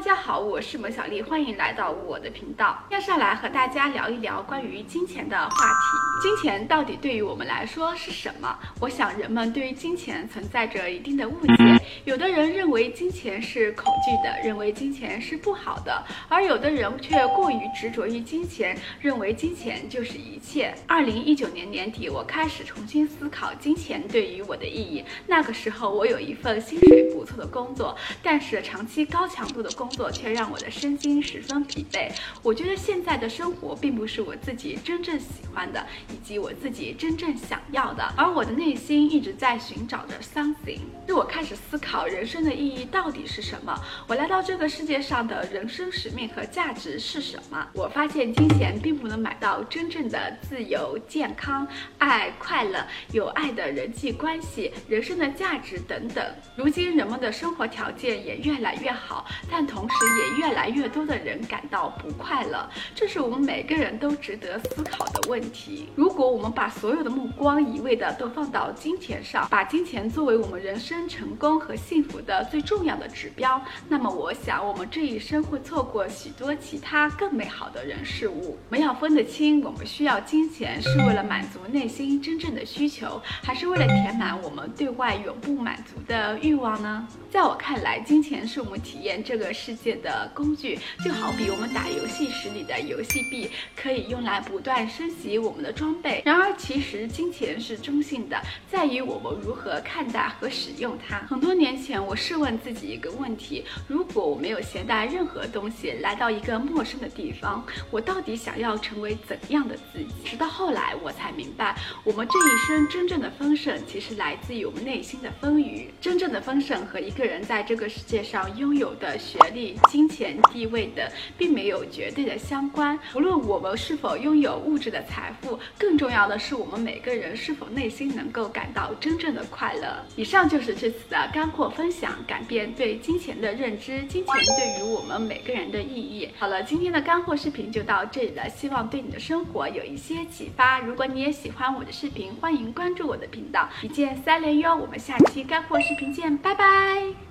大家好，我是蒙小丽，欢迎来到我的频道。接下来和大家聊一聊关于金钱的话题。金钱到底对于我们来说是什么？我想人们对于金钱存在着一定的误解。有的人认为金钱是恐惧的，认为金钱是不好的，而有的人却过于执着于金钱，认为金钱就是一切。二零一九年年底，我开始重新思考金钱对于我的意义。那个时候，我有一份薪水不错的工作，但是长期高强度的工工作却让我的身心十分疲惫。我觉得现在的生活并不是我自己真正喜欢的，以及我自己真正想要的，而我的内心一直在寻找着 something。是我开始思考人生的意义到底是什么？我来到这个世界上的人生使命和价值是什么？我发现金钱并不能买到真正的自由、健康、爱、快乐、有爱的人际关系、人生的价值等等。如今人们的生活条件也越来越好，但同同时也越来越多的人感到不快乐，这是我们每个人都值得思考的问题。如果我们把所有的目光一味的都放到金钱上，把金钱作为我们人生成功和幸福的最重要的指标，那么我想我们这一生会错过许多其他更美好的人事物。我们要分得清，我们需要金钱是为了满足内心真正的需求，还是为了填满我们对外永不满足的欲望呢？在我看来，金钱是我们体验这个世世界的工具，就好比我们打游戏时里的游戏币，可以用来不断升级我们的装备。然而，其实金钱是中性的，在于我们如何看待和使用它。很多年前，我试问自己一个问题：如果我没有携带任何东西来到一个陌生的地方，我到底想要成为怎样的自己？直到后来，我才明白，我们这一生真正的丰盛，其实来自于我们内心的丰腴。真正的丰盛和一个人在这个世界上拥有的学历、金钱、地位等，并没有绝对的相关。无论我们是否拥有物质的财富，更重要的是我们每个人是否内心能够感到真正的快乐。以上就是这次的干货分享，改变对金钱的认知，金钱对于我们每个人的意义。好了，今天的干货视频就到这里了，希望对你的生活有一些启发。如果你也喜欢我的视频，欢迎关注我的频道，一键三连哟。我们下期干货视频见，拜拜。